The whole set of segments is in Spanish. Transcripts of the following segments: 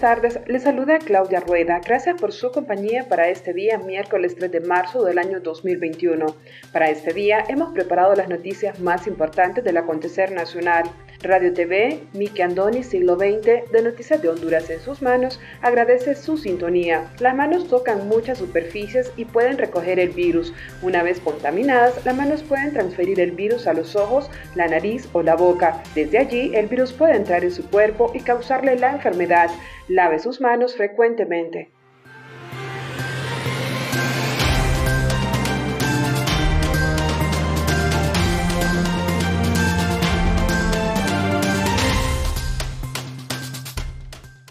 Buenas tardes. Les saluda Claudia Rueda. Gracias por su compañía para este día, miércoles 3 de marzo del año 2021. Para este día hemos preparado las noticias más importantes del acontecer nacional. Radio TV, Miki Andoni, siglo XX, de Noticias de Honduras en sus manos, agradece su sintonía. Las manos tocan muchas superficies y pueden recoger el virus. Una vez contaminadas, las manos pueden transferir el virus a los ojos, la nariz o la boca. Desde allí, el virus puede entrar en su cuerpo y causarle la enfermedad. Lave sus manos frecuentemente.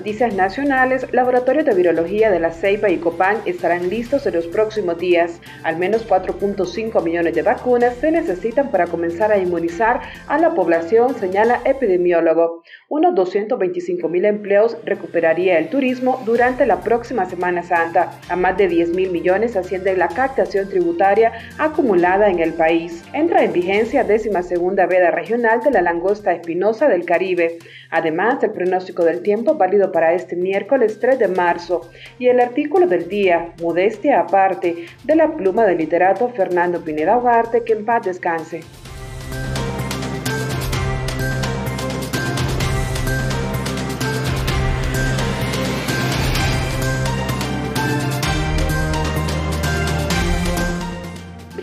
Noticias nacionales, laboratorios de virología de la Ceiba y Copán estarán listos en los próximos días. Al menos 4.5 millones de vacunas se necesitan para comenzar a inmunizar a la población, señala epidemiólogo. Unos 225 mil empleos recuperaría el turismo durante la próxima Semana Santa. A más de 10 mil millones asciende la captación tributaria acumulada en el país. Entra en vigencia décima segunda veda regional de la langosta espinosa del Caribe. Además, el pronóstico del tiempo válido para este miércoles 3 de marzo y el artículo del día, Modestia aparte, de la pluma del literato Fernando Pineda Ugarte, que en paz descanse.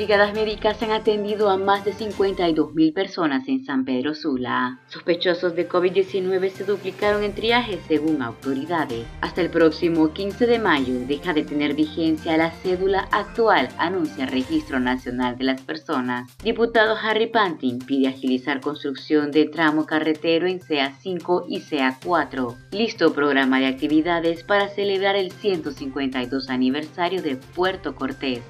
Brigadas médicas han atendido a más de 52 mil personas en San Pedro Sula. Sospechosos de COVID-19 se duplicaron en triaje según autoridades. Hasta el próximo 15 de mayo deja de tener vigencia la cédula actual, anuncia el Registro Nacional de las Personas. Diputado Harry Pantin pide agilizar construcción de tramo carretero en CA5 y CA4. Listo programa de actividades para celebrar el 152 aniversario de Puerto Cortés.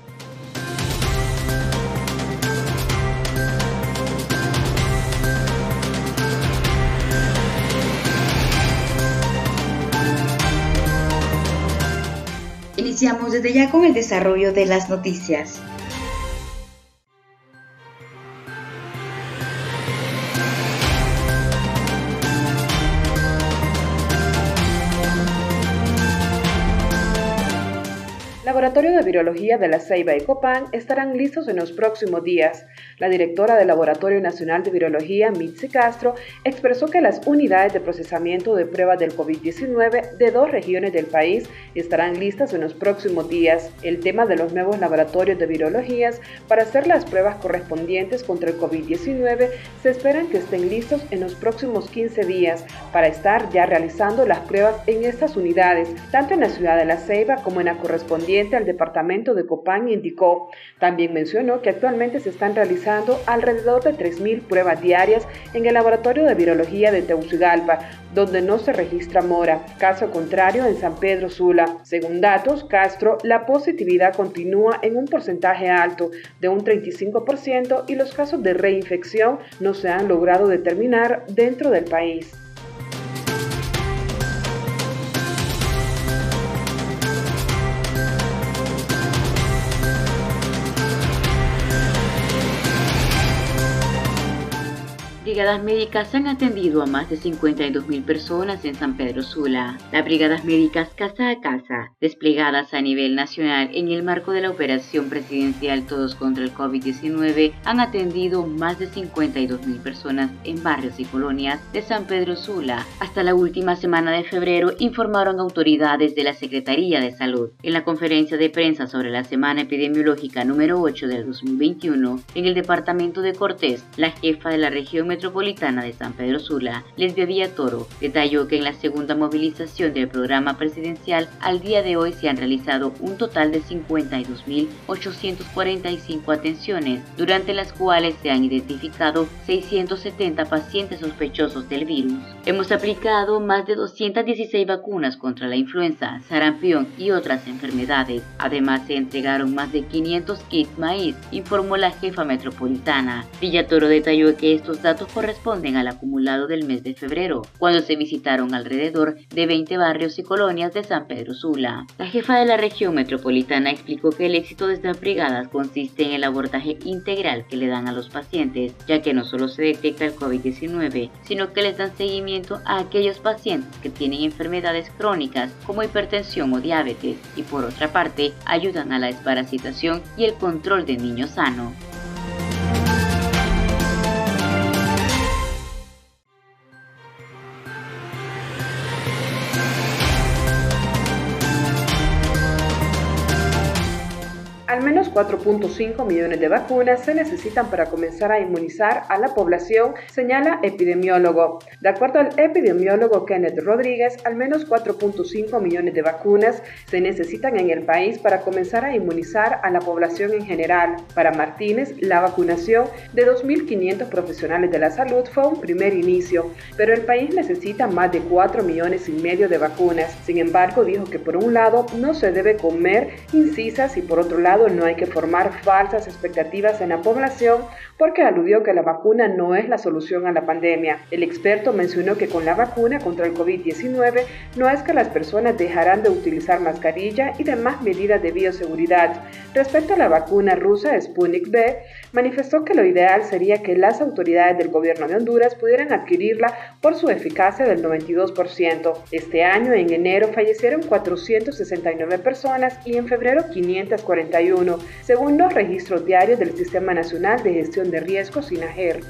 Iniciamos desde ya con el desarrollo de las noticias. Laboratorio de Virología de la Ceiba y Copán estarán listos en los próximos días. La directora del Laboratorio Nacional de Virología, Mitzi Castro, expresó que las unidades de procesamiento de pruebas del COVID-19 de dos regiones del país estarán listas en los próximos días. El tema de los nuevos laboratorios de virologías para hacer las pruebas correspondientes contra el COVID-19 se esperan que estén listos en los próximos 15 días para estar ya realizando las pruebas en estas unidades, tanto en la ciudad de La Ceiba como en la correspondiente al departamento de Copán, indicó. También mencionó que actualmente se están realizando alrededor de 3.000 pruebas diarias en el laboratorio de virología de Teucigalpa, donde no se registra mora. Caso contrario, en San Pedro Sula. Según datos, Castro, la positividad continúa en un porcentaje alto de un 35% y los casos de reinfección no se han logrado determinar dentro del país. Brigadas médicas han atendido a más de 52.000 personas en San Pedro Sula. Las brigadas médicas casa a casa, desplegadas a nivel nacional en el marco de la operación presidencial Todos contra el COVID-19, han atendido más de 52.000 personas en barrios y colonias de San Pedro Sula. Hasta la última semana de febrero, informaron autoridades de la Secretaría de Salud. En la conferencia de prensa sobre la Semana Epidemiológica número 8 del 2021, en el departamento de Cortés, la jefa de la región metropolitana Metropolitana de San Pedro Sula, Lesbia Toro, detalló que en la segunda movilización del programa presidencial al día de hoy se han realizado un total de 52.845 atenciones, durante las cuales se han identificado 670 pacientes sospechosos del virus. Hemos aplicado más de 216 vacunas contra la influenza, sarampión y otras enfermedades. Además, se entregaron más de 500 kits maíz, informó la jefa metropolitana. Villatoro detalló que estos datos corresponden al acumulado del mes de febrero, cuando se visitaron alrededor de 20 barrios y colonias de San Pedro Sula. La jefa de la región metropolitana explicó que el éxito de estas brigadas consiste en el abordaje integral que le dan a los pacientes, ya que no solo se detecta el COVID-19, sino que les dan seguimiento a aquellos pacientes que tienen enfermedades crónicas como hipertensión o diabetes y por otra parte ayudan a la desparasitación y el control de niños sanos. 4.5 millones de vacunas se necesitan para comenzar a inmunizar a la población, señala epidemiólogo. De acuerdo al epidemiólogo Kenneth Rodríguez, al menos 4.5 millones de vacunas se necesitan en el país para comenzar a inmunizar a la población en general. Para Martínez, la vacunación de 2.500 profesionales de la salud fue un primer inicio, pero el país necesita más de 4 millones y medio de vacunas. Sin embargo, dijo que por un lado no se debe comer incisas y por otro lado no hay que formar falsas expectativas en la población porque aludió que la vacuna no es la solución a la pandemia. El experto mencionó que con la vacuna contra el COVID-19 no es que las personas dejarán de utilizar mascarilla y demás medidas de bioseguridad. Respecto a la vacuna rusa Sputnik V, manifestó que lo ideal sería que las autoridades del gobierno de Honduras pudieran adquirirla por su eficacia del 92%. Este año, en enero, fallecieron 469 personas y en febrero 541 según los registros diarios del Sistema Nacional de Gestión de Riesgos SINAGER.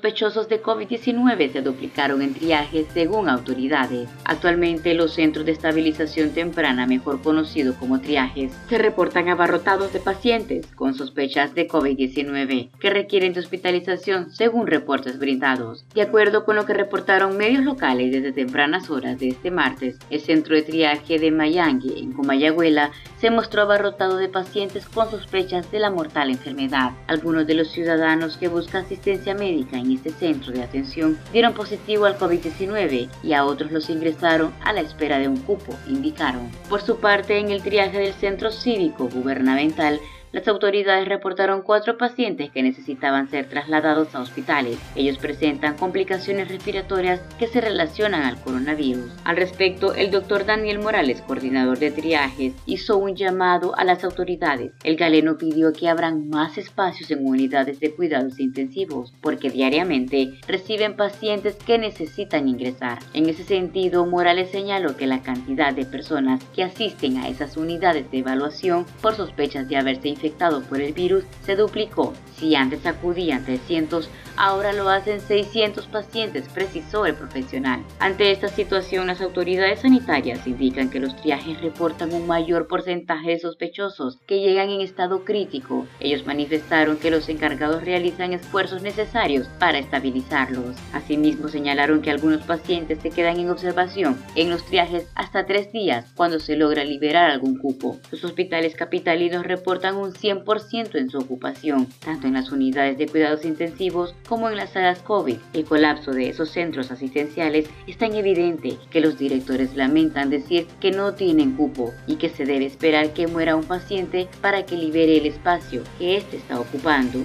Sospechosos de COVID-19 se duplicaron en triajes según autoridades. Actualmente los centros de estabilización temprana, mejor conocidos como triajes, se reportan abarrotados de pacientes con sospechas de COVID-19 que requieren de hospitalización según reportes brindados. De acuerdo con lo que reportaron medios locales desde tempranas horas de este martes, el centro de triaje de Mayangue en Comayagüela se mostró abarrotado de pacientes con sospechas de la mortal enfermedad. Algunos de los ciudadanos que buscan asistencia médica en este centro de atención dieron positivo al COVID-19 y a otros los ingresaron a la espera de un cupo, indicaron. Por su parte, en el triaje del centro cívico gubernamental, las autoridades reportaron cuatro pacientes que necesitaban ser trasladados a hospitales. Ellos presentan complicaciones respiratorias que se relacionan al coronavirus. Al respecto, el doctor Daniel Morales, coordinador de triajes, hizo un llamado a las autoridades. El galeno pidió que abran más espacios en unidades de cuidados intensivos, porque diariamente reciben pacientes que necesitan ingresar. En ese sentido, Morales señaló que la cantidad de personas que asisten a esas unidades de evaluación por sospechas de haberse infectados por el virus se duplicó. Si antes acudían 300, ahora lo hacen 600 pacientes, precisó el profesional. Ante esta situación, las autoridades sanitarias indican que los triajes reportan un mayor porcentaje de sospechosos que llegan en estado crítico. Ellos manifestaron que los encargados realizan esfuerzos necesarios para estabilizarlos. Asimismo, señalaron que algunos pacientes se quedan en observación en los triajes hasta tres días cuando se logra liberar algún cupo. Los hospitales capitalinos reportan un 100% en su ocupación, tanto en las unidades de cuidados intensivos como en las salas COVID. El colapso de esos centros asistenciales es tan evidente que los directores lamentan decir que no tienen cupo y que se debe esperar que muera un paciente para que libere el espacio que éste está ocupando.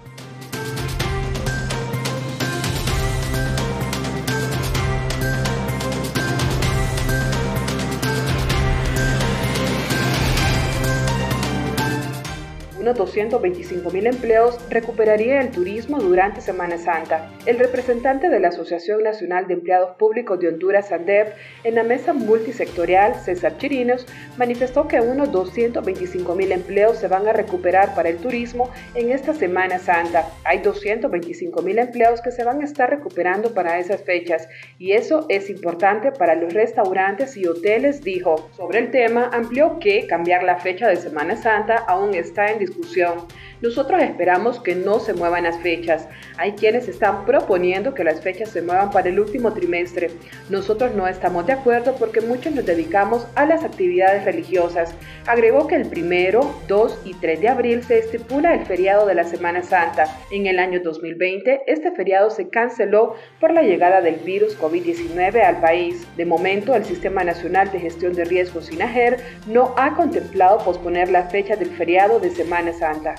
225 mil empleos recuperaría el turismo durante Semana Santa. El representante de la Asociación Nacional de Empleados Públicos de Honduras, ANDEP, en la mesa multisectorial, César Chirinos, manifestó que unos 225 mil empleos se van a recuperar para el turismo en esta Semana Santa. Hay 225 mil empleos que se van a estar recuperando para esas fechas y eso es importante para los restaurantes y hoteles, dijo. Sobre el tema, amplió que cambiar la fecha de Semana Santa aún está en discusión discussão nosotros esperamos que no se muevan las fechas. Hay quienes están proponiendo que las fechas se muevan para el último trimestre. Nosotros no estamos de acuerdo porque muchos nos dedicamos a las actividades religiosas. Agregó que el primero, 2 y 3 de abril se estipula el feriado de la Semana Santa. En el año 2020, este feriado se canceló por la llegada del virus COVID-19 al país. De momento, el Sistema Nacional de Gestión de Riesgos SINAGER no ha contemplado posponer la fecha del feriado de Semana Santa.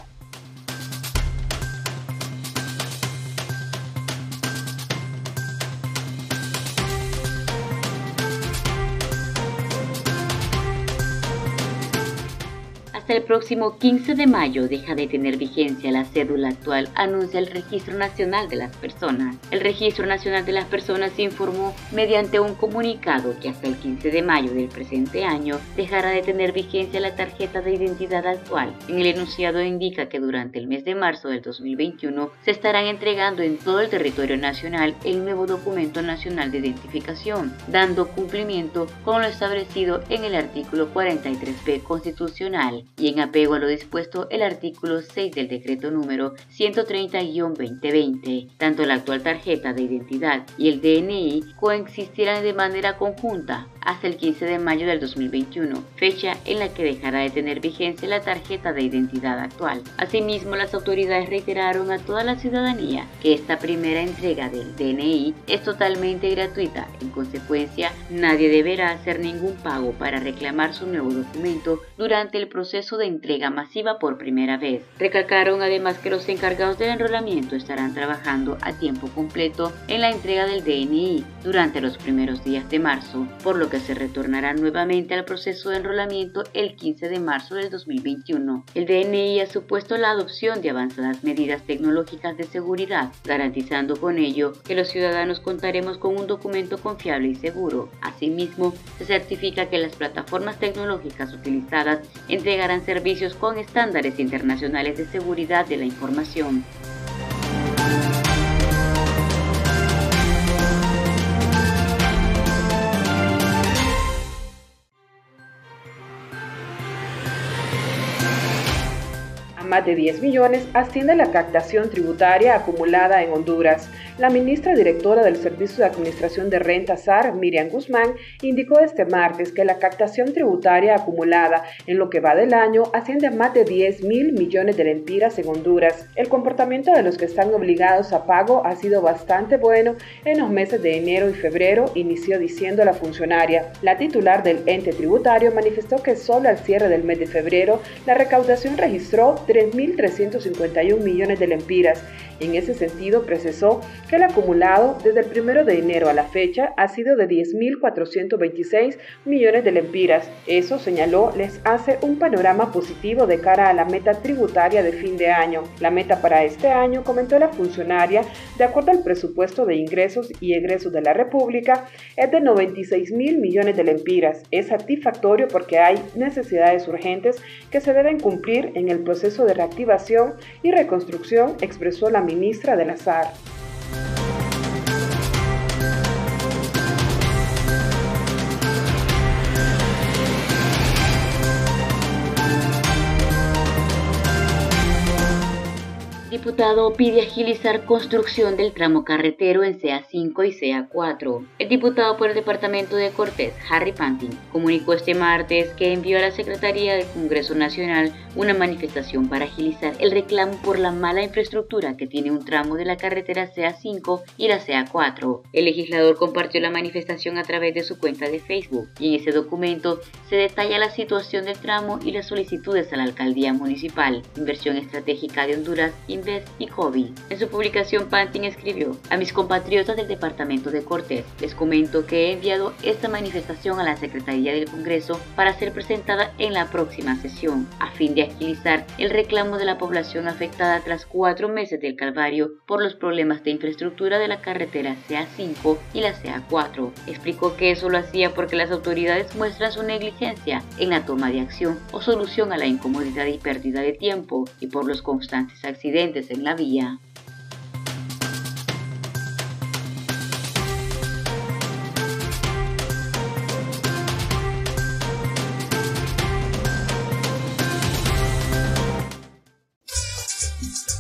El próximo 15 de mayo deja de tener vigencia la cédula actual, anuncia el Registro Nacional de las Personas. El Registro Nacional de las Personas informó mediante un comunicado que hasta el 15 de mayo del presente año dejará de tener vigencia la tarjeta de identidad actual. En el enunciado indica que durante el mes de marzo del 2021 se estarán entregando en todo el territorio nacional el nuevo documento nacional de identificación, dando cumplimiento con lo establecido en el artículo 43b constitucional y en apego a lo dispuesto el artículo 6 del decreto número 130-2020. Tanto la actual tarjeta de identidad y el DNI coexistirán de manera conjunta hasta el 15 de mayo del 2021, fecha en la que dejará de tener vigencia la tarjeta de identidad actual. Asimismo, las autoridades reiteraron a toda la ciudadanía que esta primera entrega del DNI es totalmente gratuita. En consecuencia, nadie deberá hacer ningún pago para reclamar su nuevo documento durante el proceso de entrega masiva por primera vez. Recalcaron además que los encargados del enrolamiento estarán trabajando a tiempo completo en la entrega del DNI durante los primeros días de marzo, por lo se retornará nuevamente al proceso de enrolamiento el 15 de marzo del 2021. El DNI ha supuesto la adopción de avanzadas medidas tecnológicas de seguridad, garantizando con ello que los ciudadanos contaremos con un documento confiable y seguro. Asimismo, se certifica que las plataformas tecnológicas utilizadas entregarán servicios con estándares internacionales de seguridad de la información. Más de 10 millones asciende la captación tributaria acumulada en Honduras. La ministra directora del Servicio de Administración de Renta SAR, Miriam Guzmán, indicó este martes que la captación tributaria acumulada en lo que va del año asciende a más de 10 mil millones de lempiras en Honduras. El comportamiento de los que están obligados a pago ha sido bastante bueno en los meses de enero y febrero, inició diciendo la funcionaria. La titular del ente tributario manifestó que solo al cierre del mes de febrero la recaudación registró 3.351 millones de lempiras. En ese sentido, precisó que el acumulado desde el 1 de enero a la fecha ha sido de 10.426 millones de lempiras. Eso, señaló, les hace un panorama positivo de cara a la meta tributaria de fin de año. La meta para este año, comentó la funcionaria, de acuerdo al presupuesto de ingresos y egresos de la República, es de 96 mil millones de lempiras. Es satisfactorio porque hay necesidades urgentes que se deben cumplir en el proceso de reactivación y reconstrucción, expresó la ministra de la diputado pide agilizar construcción del tramo carretero en CA5 y CA4. El diputado por el departamento de Cortés, Harry Pantin, comunicó este martes que envió a la Secretaría del Congreso Nacional una manifestación para agilizar el reclamo por la mala infraestructura que tiene un tramo de la carretera CA5 y la CA4. El legislador compartió la manifestación a través de su cuenta de Facebook y en ese documento se detalla la situación del tramo y las solicitudes a la alcaldía municipal, inversión estratégica de Honduras y y COVID. En su publicación, Pantin escribió, a mis compatriotas del departamento de Cortés, les comento que he enviado esta manifestación a la Secretaría del Congreso para ser presentada en la próxima sesión, a fin de agilizar el reclamo de la población afectada tras cuatro meses del calvario por los problemas de infraestructura de la carretera CA5 y la CA4. Explicó que eso lo hacía porque las autoridades muestran su negligencia en la toma de acción o solución a la incomodidad y pérdida de tiempo y por los constantes accidentes en la vía.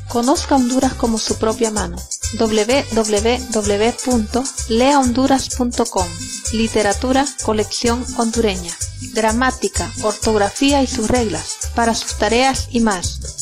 Conozca Honduras como su propia mano. www.leahonduras.com Literatura, colección hondureña. Gramática, ortografía y sus reglas. Para sus tareas y más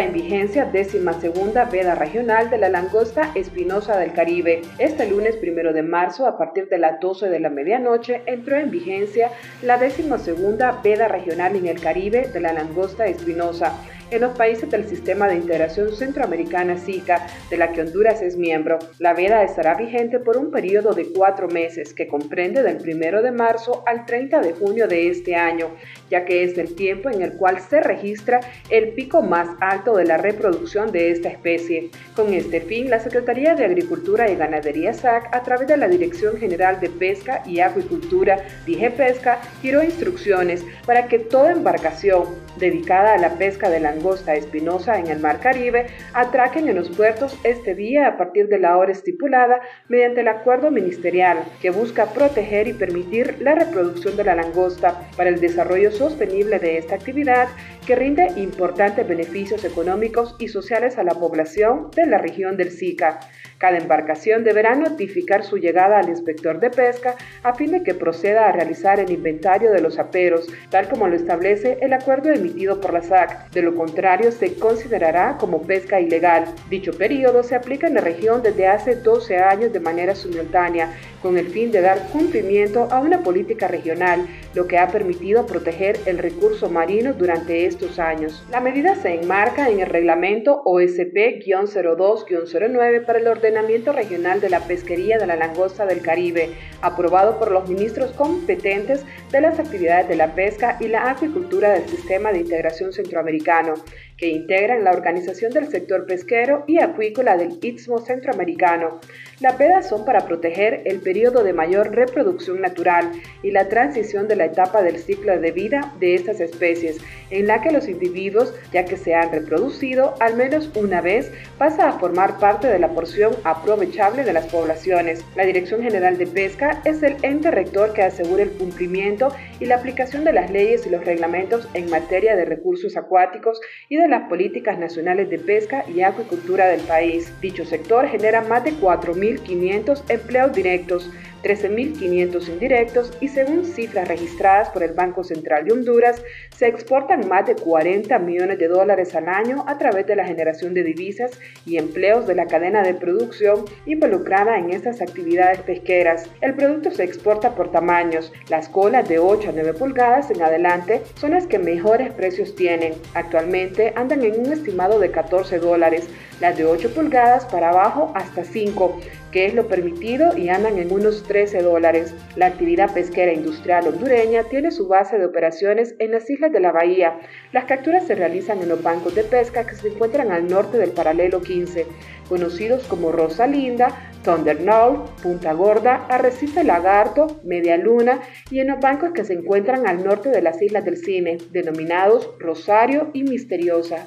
En vigencia décima segunda veda regional de la langosta espinosa del Caribe. Este lunes primero de marzo, a partir de las 12 de la medianoche, entró en vigencia la décima segunda veda regional en el Caribe de la langosta espinosa en los países del Sistema de Integración Centroamericana SICA, de la que Honduras es miembro. La veda estará vigente por un periodo de cuatro meses, que comprende del 1 de marzo al 30 de junio de este año, ya que es el tiempo en el cual se registra el pico más alto de la reproducción de esta especie. Con este fin, la Secretaría de Agricultura y Ganadería SAC, a través de la Dirección General de Pesca y Acuicultura, Dije Pesca, giró instrucciones para que toda embarcación dedicada a la pesca de langosta espinosa en el Mar Caribe atraquen en los puertos este día a partir de la hora estipulada mediante el acuerdo ministerial que busca proteger y permitir la reproducción de la langosta para el desarrollo sostenible de esta actividad que rinde importantes beneficios económicos y sociales a la población de la región del SICA. Cada embarcación deberá notificar su llegada al inspector de pesca a fin de que proceda a realizar el inventario de los aperos, tal como lo establece el acuerdo emitido por la SAC. De lo contrario se considerará como pesca ilegal. Dicho periodo se aplica en la región desde hace 12 años de manera simultánea con el fin de dar cumplimiento a una política regional, lo que ha permitido proteger el recurso marino durante estos años. La medida se enmarca en el reglamento OSP-02-09 para el ordenamiento regional de la pesquería de la langosta del Caribe, aprobado por los ministros competentes de las actividades de la pesca y la acuicultura del Sistema de Integración Centroamericano, Claro. Que integran la organización del sector pesquero y acuícola del Istmo Centroamericano. Las vedas son para proteger el periodo de mayor reproducción natural y la transición de la etapa del ciclo de vida de estas especies, en la que los individuos, ya que se han reproducido al menos una vez, pasa a formar parte de la porción aprovechable de las poblaciones. La Dirección General de Pesca es el ente rector que asegura el cumplimiento y la aplicación de las leyes y los reglamentos en materia de recursos acuáticos y de las políticas nacionales de pesca y acuicultura del país. Dicho sector genera más de 4.500 empleos directos, 13.500 indirectos y según cifras registradas por el Banco Central de Honduras, se exportan más de 40 millones de dólares al año a través de la generación de divisas y empleos de la cadena de producción involucrada en estas actividades pesqueras. El producto se exporta por tamaños. Las colas de 8 a 9 pulgadas en adelante son las que mejores precios tienen. Actualmente andan en un estimado de 14 dólares, las de 8 pulgadas para abajo hasta 5 que es lo permitido y andan en unos 13 dólares. La actividad pesquera industrial hondureña tiene su base de operaciones en las islas de la bahía. Las capturas se realizan en los bancos de pesca que se encuentran al norte del paralelo 15, conocidos como Rosa Linda, Thunder Knoll, Punta Gorda, Arrecife Lagarto, Media Luna y en los bancos que se encuentran al norte de las islas del Cine, denominados Rosario y Misteriosa.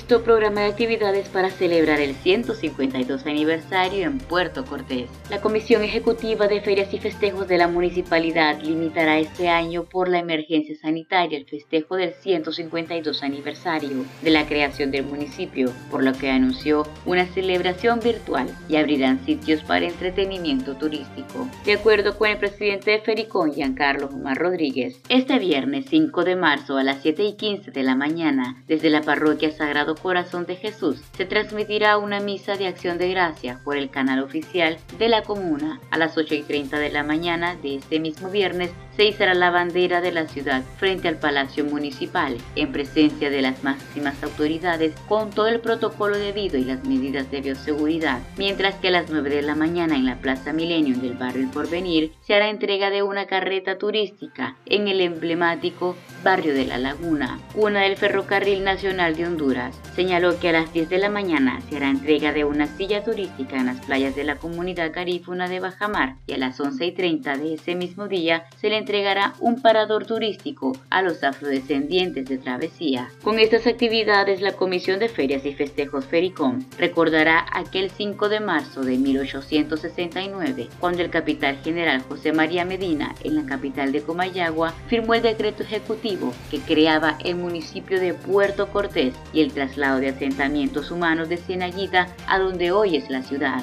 Listo programa de actividades para celebrar el 152 aniversario en Puerto Cortés. La Comisión Ejecutiva de Ferias y Festejos de la Municipalidad limitará este año por la emergencia sanitaria el festejo del 152 aniversario de la creación del municipio, por lo que anunció una celebración virtual y abrirán sitios para entretenimiento turístico. De acuerdo con el presidente de Fericón, Giancarlo Omar Rodríguez, este viernes 5 de marzo a las 7 y 15 de la mañana, desde la parroquia Corazón de Jesús, se transmitirá una misa de acción de gracia por el canal oficial de la comuna a las 8 y 30 de la mañana de este mismo viernes se izará la bandera de la ciudad frente al Palacio Municipal, en presencia de las máximas autoridades, con todo el protocolo debido y las medidas de bioseguridad, mientras que a las 9 de la mañana en la Plaza Milenio del barrio El Porvenir se hará entrega de una carreta turística en el emblemático barrio de La Laguna, cuna del Ferrocarril Nacional de Honduras. Señaló que a las 10 de la mañana se hará entrega de una silla turística en las playas de la comunidad carífuna de Bajamar y a las 11 y 30 de ese mismo día se le entregará un parador turístico a los afrodescendientes de Travesía. Con estas actividades, la Comisión de Ferias y Festejos Fericom recordará aquel 5 de marzo de 1869, cuando el capitán general José María Medina, en la capital de Comayagua, firmó el decreto ejecutivo que creaba el municipio de Puerto Cortés y el traslado de asentamientos humanos de Cienaguita a donde hoy es la ciudad.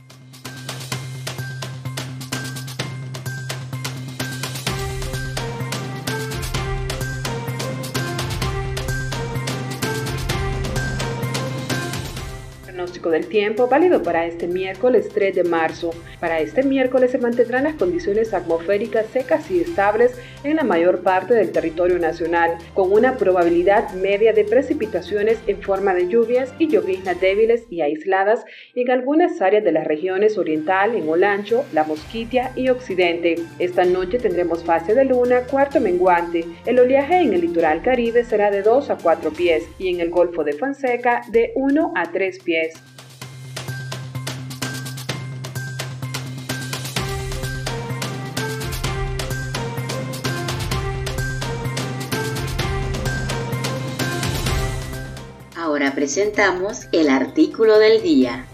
Del tiempo válido para este miércoles 3 de marzo. Para este miércoles se mantendrán las condiciones atmosféricas secas y estables en la mayor parte del territorio nacional, con una probabilidad media de precipitaciones en forma de lluvias y lloviznas débiles y aisladas en algunas áreas de las regiones oriental, en Olancho, La Mosquitia y Occidente. Esta noche tendremos fase de luna, cuarto menguante. El oleaje en el litoral caribe será de 2 a 4 pies y en el Golfo de Fonseca de 1 a 3 pies. Ahora presentamos el artículo del día.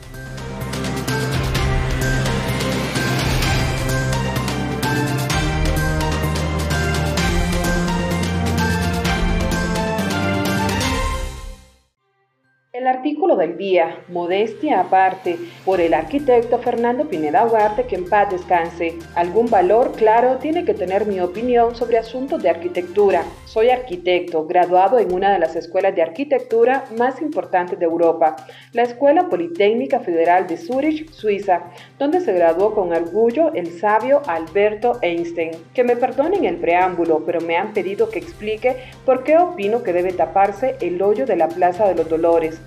Artículo del día, modestia aparte, por el arquitecto Fernando Pineda Ugarte, que en paz descanse. Algún valor, claro, tiene que tener mi opinión sobre asuntos de arquitectura. Soy arquitecto, graduado en una de las escuelas de arquitectura más importantes de Europa, la Escuela Politécnica Federal de Zurich, Suiza, donde se graduó con orgullo el sabio Alberto Einstein. Que me perdonen el preámbulo, pero me han pedido que explique por qué opino que debe taparse el hoyo de la Plaza de los Dolores,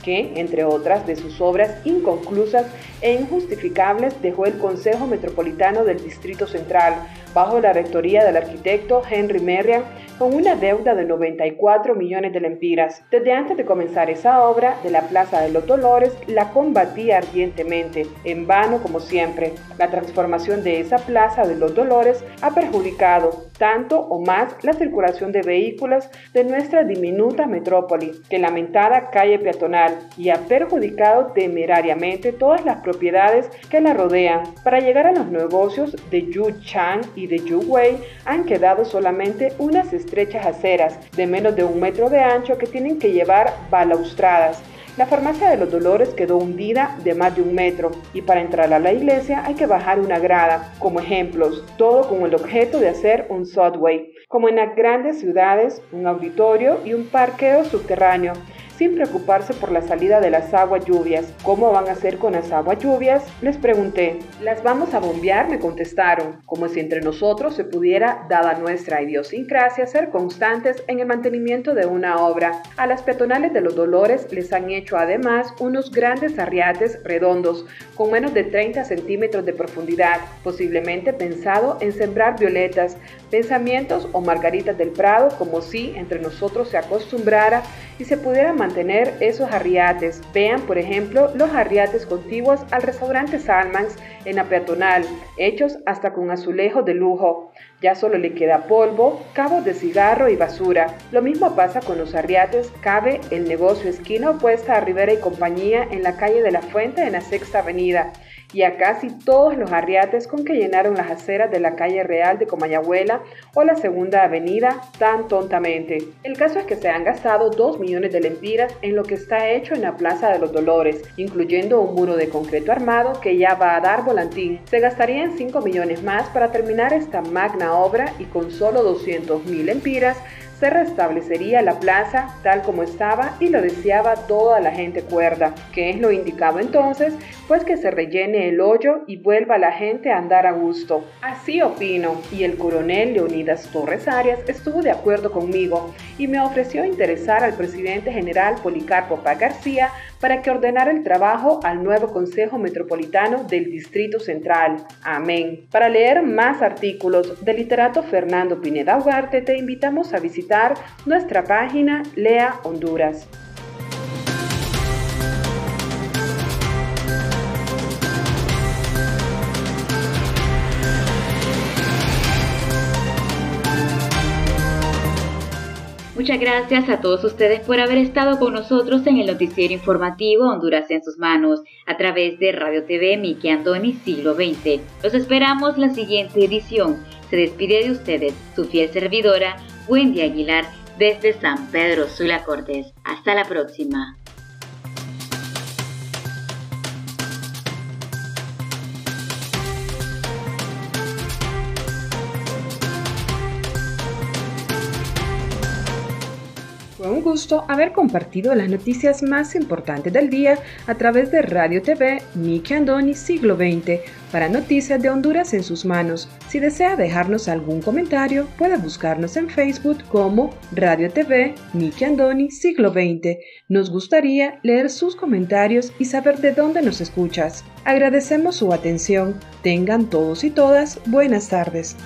entre otras de sus obras inconclusas e injustificables, dejó el Consejo Metropolitano del Distrito Central, bajo la rectoría del arquitecto Henry Merriam, con una deuda de 94 millones de lempiras. Desde antes de comenzar esa obra de la Plaza de los Dolores, la combatía ardientemente, en vano como siempre. La transformación de esa Plaza de los Dolores ha perjudicado tanto o más la circulación de vehículos de nuestra diminuta metrópoli que lamentada calle peatonal y ha perjudicado temerariamente todas las propiedades que la rodean. Para llegar a los negocios de Yu Chang y de Yu Wei han quedado solamente unas estrechas aceras de menos de un metro de ancho que tienen que llevar balaustradas. La farmacia de los Dolores quedó hundida de más de un metro y para entrar a la iglesia hay que bajar una grada. Como ejemplos, todo con el objeto de hacer un subway, como en las grandes ciudades, un auditorio y un parqueo subterráneo sin preocuparse por la salida de las aguas lluvias. ¿Cómo van a hacer con las aguas lluvias? Les pregunté. Las vamos a bombear, me contestaron, como si entre nosotros se pudiera, dada nuestra idiosincrasia, ser constantes en el mantenimiento de una obra. A las peatonales de los Dolores les han hecho además unos grandes arriates redondos, con menos de 30 centímetros de profundidad, posiblemente pensado en sembrar violetas, pensamientos o margaritas del Prado, como si entre nosotros se acostumbrara y se pudiera mantener esos arriates. Vean, por ejemplo, los arriates contiguos al restaurante Salmans en la peatonal, hechos hasta con azulejo de lujo. Ya solo le queda polvo, cabos de cigarro y basura. Lo mismo pasa con los arriates. Cabe el negocio esquina opuesta a Rivera y compañía en la calle de la Fuente en la Sexta Avenida y a casi todos los arriates con que llenaron las aceras de la calle Real de Comayagüela o la Segunda Avenida tan tontamente. El caso es que se han gastado 2 millones de lempiras en lo que está hecho en la Plaza de los Dolores, incluyendo un muro de concreto armado que ya va a dar volantín. Se gastarían 5 millones más para terminar esta magna obra y con solo 200 mil lempiras se restablecería la plaza tal como estaba y lo deseaba toda la gente cuerda, que es lo indicado entonces, pues que se rellene el hoyo y vuelva la gente a andar a gusto. Así opino, y el coronel Leonidas Torres Arias estuvo de acuerdo conmigo y me ofreció interesar al presidente general Policarpo Paz García para que ordenara el trabajo al nuevo Consejo Metropolitano del Distrito Central. Amén. Para leer más artículos del literato Fernando Pineda Ugarte, te invitamos a visitar nuestra página Lea Honduras. Muchas gracias a todos ustedes por haber estado con nosotros en el noticiero informativo Honduras en sus manos a través de Radio TV Miki Andoni Siglo XX. Los esperamos la siguiente edición. Se despide de ustedes su fiel servidora Wendy Aguilar desde San Pedro Sula Cortés. Hasta la próxima. un gusto haber compartido las noticias más importantes del día a través de Radio TV Miki Andoni Siglo XX para Noticias de Honduras en sus manos. Si desea dejarnos algún comentario, puede buscarnos en Facebook como Radio TV Miki Andoni Siglo XX. Nos gustaría leer sus comentarios y saber de dónde nos escuchas. Agradecemos su atención. Tengan todos y todas buenas tardes.